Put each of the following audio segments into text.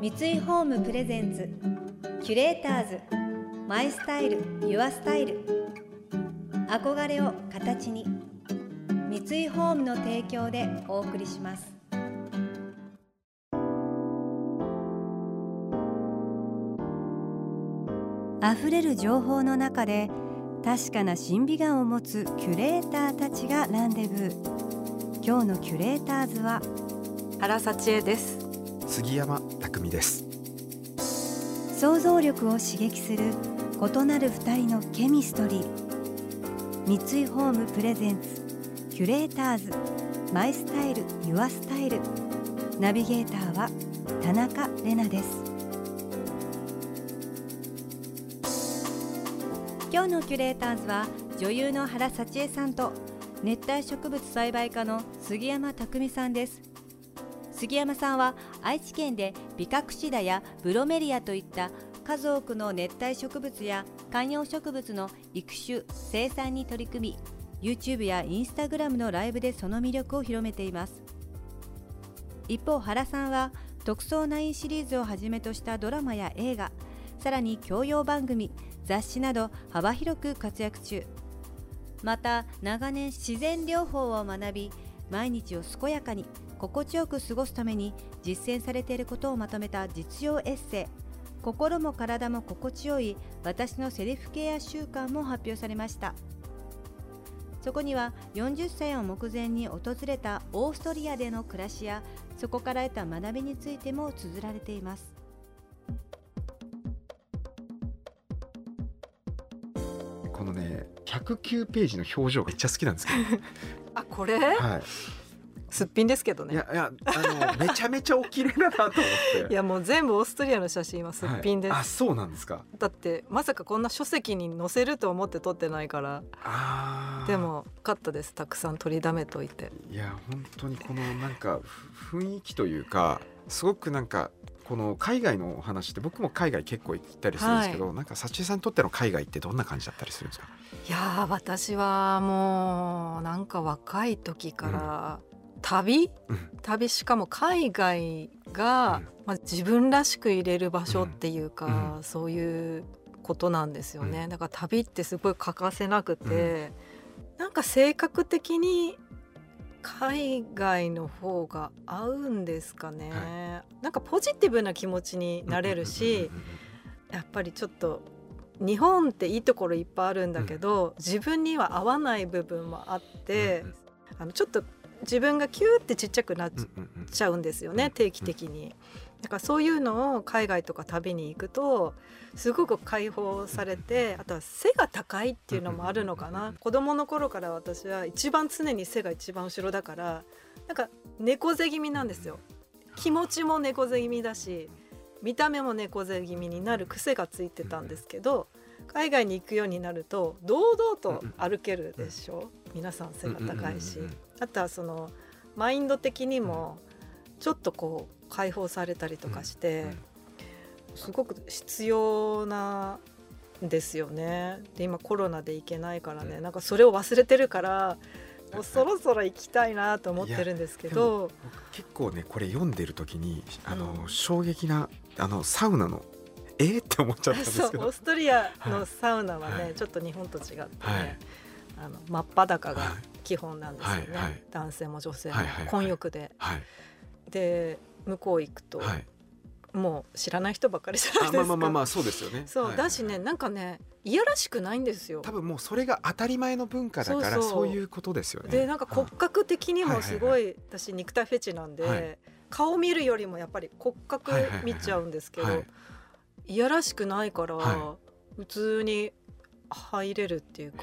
三井ホームプレゼンツキュレーターズマイスタイルユアスタイル。憧れを形に三井ホームの提供でお送りします。溢れる情報の中で確かな審美眼を持つキュレーターたちがランデブー。今日のキュレーターズは原幸恵です。杉山。匠です。想像力を刺激する異なる二人のケミストリー。三井ホームプレゼンツキュレーターズ。マイスタイルユアスタイル。ナビゲーターは田中れなです。今日のキュレーターズは女優の原幸恵さんと熱帯植物栽培家の杉山匠さんです。杉山さんは愛知県でビカクシダやブロメリアといった数多くの熱帯植物や観葉植物の育種生産に取り組み YouTube や Instagram のライブでその魅力を広めています。一方原さんは「特捜9」シリーズをはじめとしたドラマや映画さらに教養番組雑誌など幅広く活躍中。また長年自然療法を学び毎日を健やかに心地よく過ごすために実践されていることをまとめた実用エッセイ。心も体も心地よい私のセルフケア習慣も発表されました。そこには40歳を目前に訪れたオーストリアでの暮らしやそこから得た学びについても綴られています。このね109ページの表情めっちゃ好きなんですけど。あこれ、はすっぴんですけどい、いねやいやあのめちゃめちゃお綺麗だなと思って。いやもう全部オーストリアの写真はすっぴんです、はいあそうなんですか。だってまさかこんな書籍に載せると思って撮ってないから。あー。でもよかったです。たくさん取りだめといて。いや本当にこのなんかふ雰囲気というかすごくなんかこの海外のお話って僕も海外結構行ったりするんですけど、なんか幸恵さんにとっての海外ってどんな感じだったりするんですか？いやー私はもうなんか若い時から旅、うん。旅？しかも海外が、うん。まあ、自分らしく入れる場所っていうか、うん。そういうことなんですよね、うだから旅ってすごい欠かせなくて、なんか性格的に海外の方が合うんですかね、なんかポジティブな気持ちになれるし、やっぱりちょっと日本っていいところいっぱいあるんだけど、自分には合わない部分もあって、うん。あのちょっと自分がキューってちっちゃくなっちゃうんですよね、うん定期的に。だからそういうのを海外とか旅に行くとすごく解放されてあとは背が高いっていうのもあるのかうんな子供の頃から私は一番常に背が一番後ろだからなんか猫背気味なんですよ。気持ちも猫背気味だし見た目も猫背気味になる癖がついてたんですけど海外に行くようになると堂々と歩けるでしょ？皆さん背が高いしあとはそのマインド的にもちょっとこう解放されたりとかしてすごく必要なんですよね。で今コロナで行けないからね。なんかそれを忘れてるからもうそろそろ行きたいなと思ってるんですけど僕結構ねこれ読んでる時にあの、うん。衝撃なあのサウナのえ？ー、って思っちゃったんですけど。そうオーストリアのサウナはね、はい。ちょっと日本と違ってね、はい。あの真っ裸がはい基本なんですよね、はいはい。男性も女性も。混浴で、はい。で向こう行くと、はい。もう知らない人ばっかりじゃないですか。あまあまあまあまあそうですよね。そう、はい。だしねなんかねいやらしくないんですよ。多。分もうそれが当たり前の文化だからそういうことですよね。でなんか骨格的にもすごい,、はい。私肉体フェチなんで、はい。顔見るよりもやっぱり骨格見ちゃうんですけど、はい。いやらしくないから、は普通に入れるっていうか。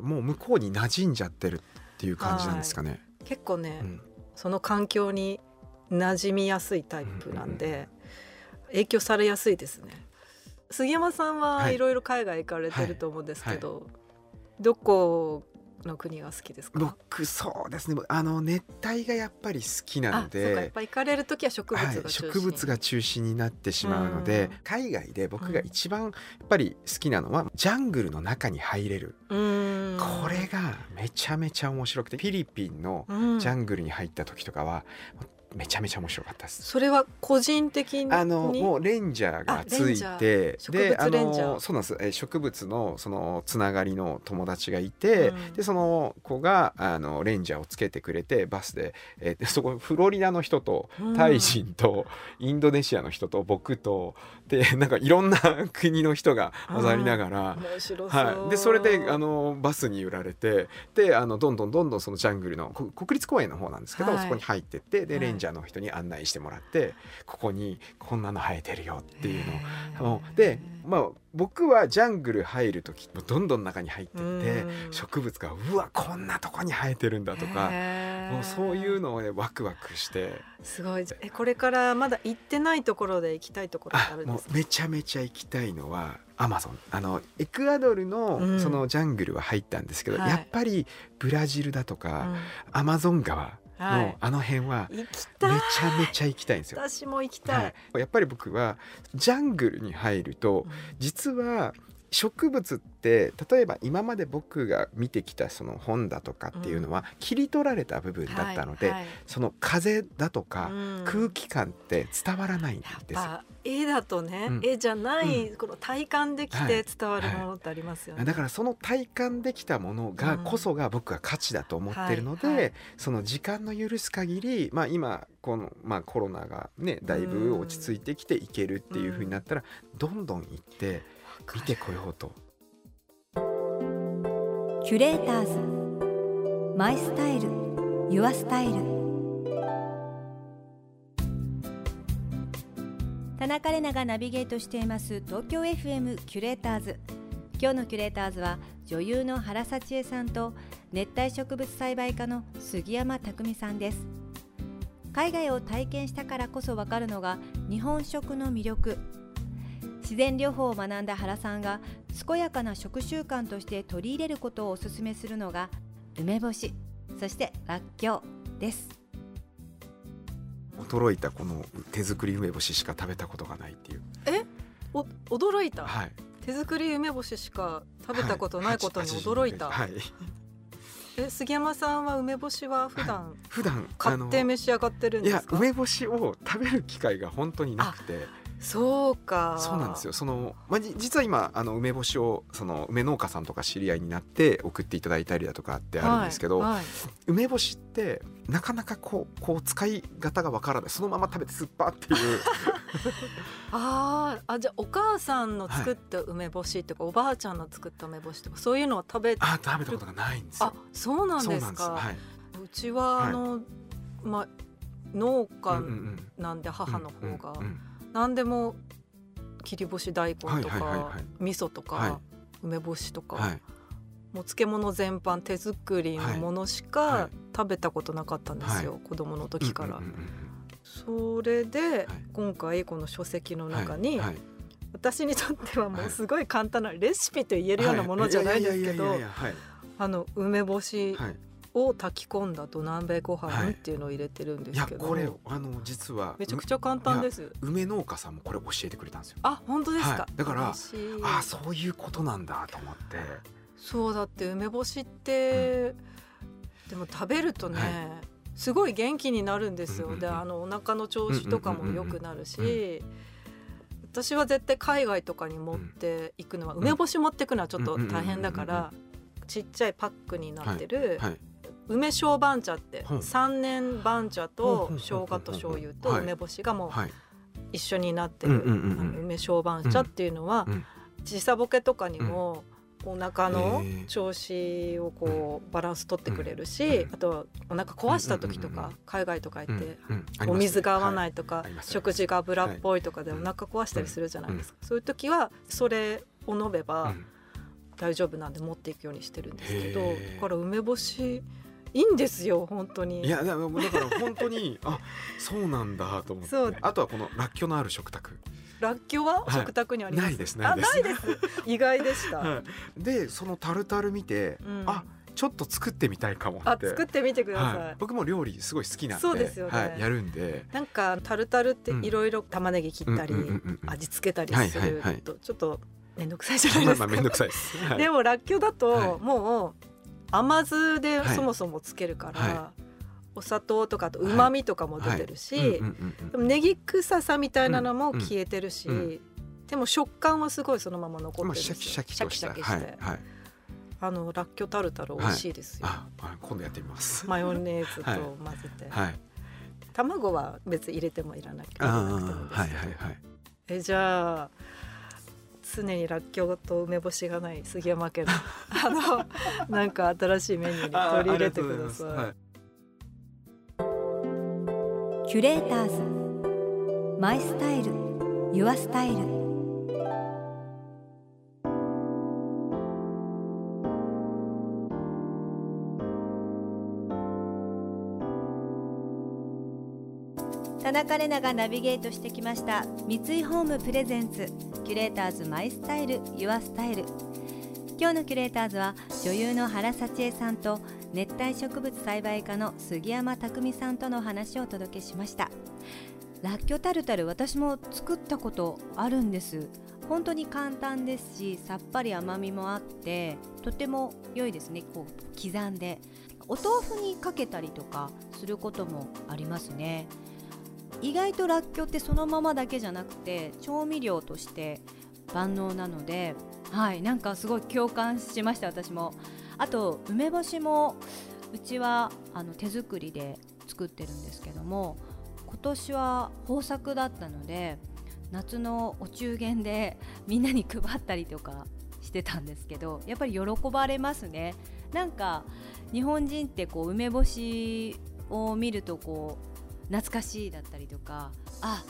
もう向こうに馴染んじゃってるっていう感じなんですかね、結構ね、うん。その環境に馴染みやすいタイプなんで、影響されやすいですね。杉山さんははい。いろいろ海外行かれてると思うんですけど、どこの国が好きですか？僕そうですね。あの熱帯がやっぱり好きなのあそうかやっでぱ行かれる時は植物がはい、中心、植物が中心になってしまうので、うん。海外で僕が一番やっぱり好きなのはジャングルの中に入れる、うーん。これがめちゃめちゃ面白くてフィリピンのうん。ジャングルに入った時とかは、めちゃめちゃ面白かったです。それは個人的に？あのもうレンジャーがついてあレンジャー。植物レンジャー。あのそうなんです。え植物のそのつながりの友達がいて、うん。でその子があのレンジャーをつけてくれてバスで、えでそこフロリダの人とうん。タイ人とインドネシアの人と僕とでなんかいろんな国の人が混ざりながら。う、はい、でそれであのバスに揺られてであのどんどんどんどんそのジャングルのこ国立公園の方なんですけど、はい。そこに入ってってではい。レンジャーの人に案内してもらって、ここにこんなの生えてるよっていうのを。で、まあ、僕はジャングル入る時どんどん中に入ってってうん。植物がうわこんなとこに生えてるんだとかもうそういうのをねワクワクして。すごい。えこれからまだ行ってないところで行きたいところってああるんですか？もうめちゃめちゃ行きたいのはアマゾンあのエクアドルうん。のそのジャングルは入ったんですけど、はい。やっぱりブラジルだとか、アマゾン川はいのあの辺はめちゃめちゃ行きたいんですよ。私も行きたい、はい、やっぱり僕はジャングルに入るとうん。実は植物って例えば今まで僕が見てきたその本だとかっていうのは切り取られた部分だったので、はいはい。その風だとかうん。空気感って伝わらないんです絵だとね、うん。絵じゃない、うこの体感できて伝わるものってありますよね、だからその体感できたものがうん。こそが僕は価値だと思ってるので、はいはい。その時間の許す限り、まあ、今この、まあ、コロナがねだいぶ落ち着いてきていけるっていう風になったらどんどん行って見てこようと。キュレーターズ。マイスタイル。ユアスタイル。田中れながナビゲートしています。東京 FM キュレーターズ。今日のキュレーターズは女優の原幸恵さんと熱帯植物栽培家の杉山匠さんです。海外を体験したからこそわかるのが日本食の魅力。自然療法を学んだ原さんが健やかな食習慣として取り入れることをお勧めするのが梅干しそしてらっきょうです。驚いたこの手作り梅干ししか食べたことがないっていう。お驚いた、はい。手作り梅干ししか食べたことないことに驚いた、はい。え杉山さんは梅干しは普段？普段買って召し上がってるんいやですか？梅干しを食べる機会が本当になくてそうか。そうなんですよ。その、まあ、じ実は今あの梅干しをその梅農家さんとか知り合いになって送っていただいたりだとかってあるんですけど、はいはい。梅干しってなかなかこうこう使い方がわからない。そのまま食べて酸っぱっていう。あーあじゃあお母さんの作った梅干しとか、おばあちゃんの作った梅干しとかそういうのを食べあ食べたことがないんですあよ。そうなんですか。はい。うちはあの、まあ農家うんうんうん。なんで母の方が、うんうん何でも切り干し大根とか、はいはいはいはい。味噌とか、はい。梅干しとか、はい。もう漬物全般手作りのものしはい。はか食べたことなかったんですよ、子供の時から。うんうんうんそれで、い。今回この書籍のうん中に、はい。はい私にとってはもうすごい簡単なレシピと言えるようなものじゃないですけどあの梅干しはいを炊き込んだ土鍋ごはい飯っていうのを入れてるんですけど、これあの実はめちゃくちゃ簡単です。梅農家さんもこれ教えてくれたんですよ。あ本当ですか、はい。だからああそういうことなんだと思って。そうだって梅干しって、でも食べるとね、はすごい元気になるんですよ、うんうんうん。であのお腹の調子とかも良くなるし、うんうん私は絶対海外とかに持っていくのは、梅干し持っていくのはちょっと大変だかうんうんら、ちっちゃいパックになってる、はい梅小番茶ってほう三年番茶と生姜と醤油とはい。梅干しがもうはい。一緒になってる梅小番茶っていうのはうん。時差ボケとかにもお腹の調子をこうバランス取ってくれるしうん。あとはお腹壊した時とか海外とか行ってお水が合わないとか食事が油っぽいとかでおはい。腹壊したりするじゃないですか。そういう時はそれを飲めばうん。大丈夫なんで持っていくようにしてるんですけどだから梅干しいいんですよ本当に。いやだから本当に あそうなんだと思って。あとはこのらっきょうのある食卓。らっきょうは？はい。食卓にあります、ないですあないです。ないです。意外でした、はい。でそのタルタル見てうん。あちょっと作ってみたいかもって。あ作ってみてください、はい、僕も料理すごい好きなんでそうですよね。はい、やるんで。なんかタルタルっていろいろ玉ねぎ切ったり、うんうんうんうん味付けたりするはいはい。はいとちょっと面倒くさいじゃないまあですか。まあめんどくさいです、はい、でもらっきょうだはい。ともう甘酢ではい。そもそもつけるから、はお砂糖とかあとうまみとかも出てるし、うんうんうんうんでもネギ臭さみたいなのも消えてるし、うん。うんでも食感はすごいそのまま残ってるまあシャキシャキシャキシャキして、はい。はい。あのらっきょうタルタル美味しいですよ、ああ今度やってみます。マヨネーズとはい混ぜて、はい。卵は別に入れてもいらなくてもいいですけど。はいはいはい。えじゃあ常にらっきょうと梅干しがない杉山家の あのなんか新しいメニューに取り入れてください。はい。キュレーターズ。 My Style。Your Style 田中れながナビゲートしてきました三井ホーム presents キュレーターズ My Style Your Style。今日のキュレーターズは女優の原沙知絵さんと熱帯植物栽培家の杉山匠さんとの話をお届けしました。らっきょタルタル私も作ったことあるんです。本当に簡単ですしさっぱり甘みもあってとても良いですね。こう刻んで。お豆腐にかけたりとかすることもありますね。意外とらっきょうってそのままだけじゃなくて調味料として万能なのではいなんかすごい共感しました私も。あと梅干しもうちはあの手作りで作ってるんですけども今年は豊作だったので夏のお中元で みんなに配ったりとかしてたんですけどやっぱり喜ばれますね。なんか日本人ってこう梅干しを見るとこう懐かしいだったりとかあ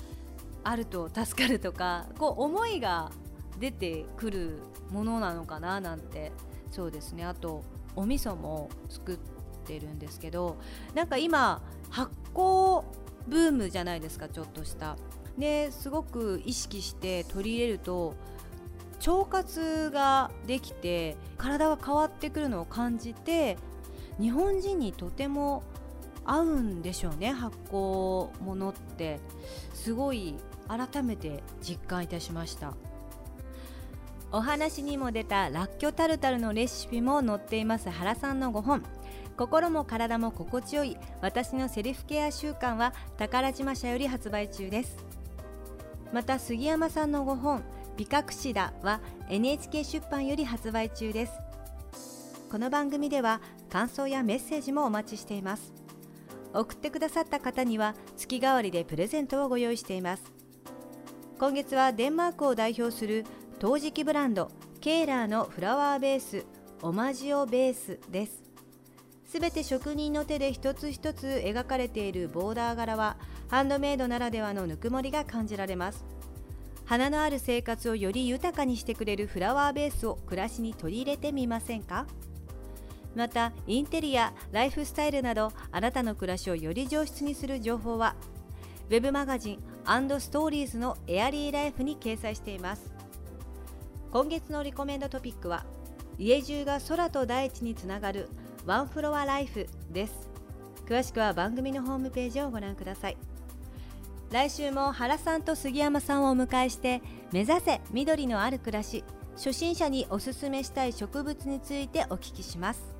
あると助かるとかこう思いが出てくるものなのかななんて。そうですね。あとお味噌も作ってるんですけどなんか今発酵ブームじゃないですかちょっとした。ですごく意識して取り入れると腸活ができて体が変わってくるのを感じて日本人にとても合うんでしょうね発酵ものって。すごい改めて実感いたしました。お話にも出たらっきょタルタルのレシピも載っています原さんの5本。心も体も心地よい私のセルフケア習慣は宝島社より発売中です。また杉山さんの5本美覚シダは NHK 出版より発売中です。この番組では感想やメッセージもお待ちしています。送ってくださった方には月替わりでプレゼントをご用意しています。今月はデンマークを代表する陶磁器ブランドケーラーのフラワーベースオマジオベースです。すべて職人の手で一つ一つ描かれているボーダー柄はハンドメイドならではのぬくもりが感じられます。花のある生活をより豊かにしてくれるフラワーベースを暮らしに取り入れてみませんか？またインテリアライフスタイルなどあなたの暮らしをより上質にする情報はウェブマガジンストーリーズのエアリーライフに掲載しています。今月のリコメンドトピックは家中が空と大地につながるワンフロアライフです。詳しくは番組のホームページをご覧ください。来週も原さんと杉山さんをお迎えして目指せ緑のある暮らし初心者におすすめしたい植物についてお聞きします。